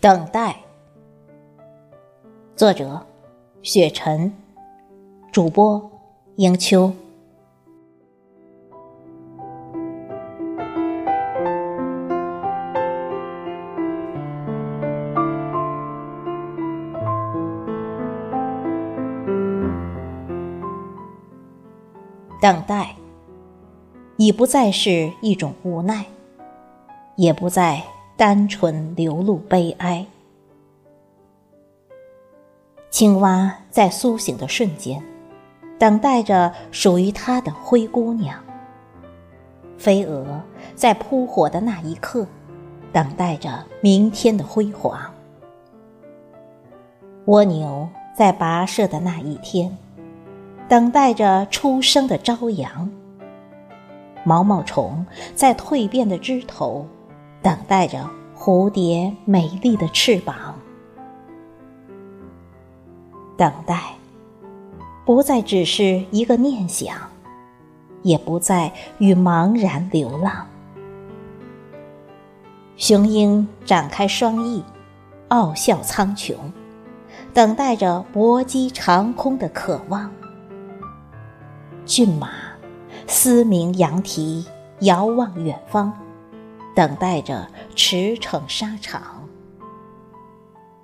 等待。作者：雪晨，主播：英秋。等待，已不再是一种无奈，也不再单纯流露悲哀。青蛙在苏醒的瞬间，等待着属于它的灰姑娘；飞蛾在扑火的那一刻，等待着明天的辉煌；蜗牛在跋涉的那一天。等待着初升的朝阳，毛毛虫在蜕变的枝头，等待着蝴蝶美丽的翅膀。等待，不再只是一个念想，也不再与茫然流浪。雄鹰展开双翼，傲笑苍穹，等待着搏击长空的渴望。骏马嘶鸣扬蹄，遥望远方，等待着驰骋沙场。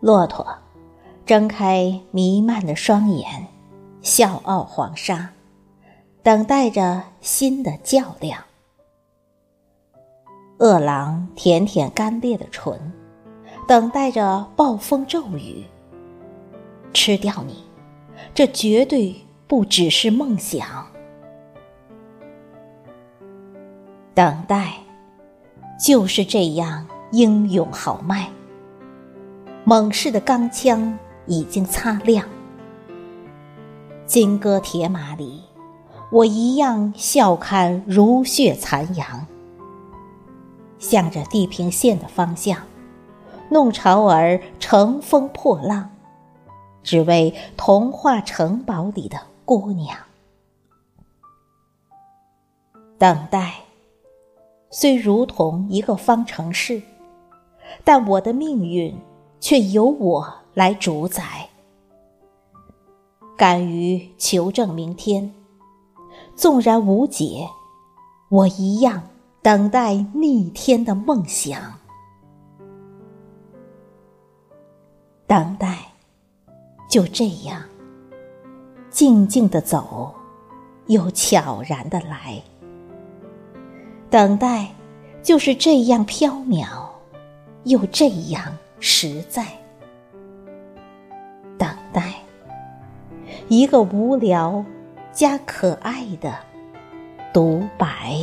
骆驼睁开弥漫的双眼，笑傲黄沙，等待着新的较量。饿狼舔舔干裂的唇，等待着暴风骤雨。吃掉你，这绝对不只是梦想。等待，就是这样英勇豪迈。猛士的钢枪已经擦亮，金戈铁马里，我一样笑看如血残阳。向着地平线的方向，弄潮儿乘风破浪，只为童话城堡里的姑娘。等待。虽如同一个方程式，但我的命运却由我来主宰。敢于求证明天，纵然无解，我一样等待逆天的梦想。等待，就这样，静静的走，又悄然的来。等待，就是这样飘渺，又这样实在。等待，一个无聊加可爱的独白。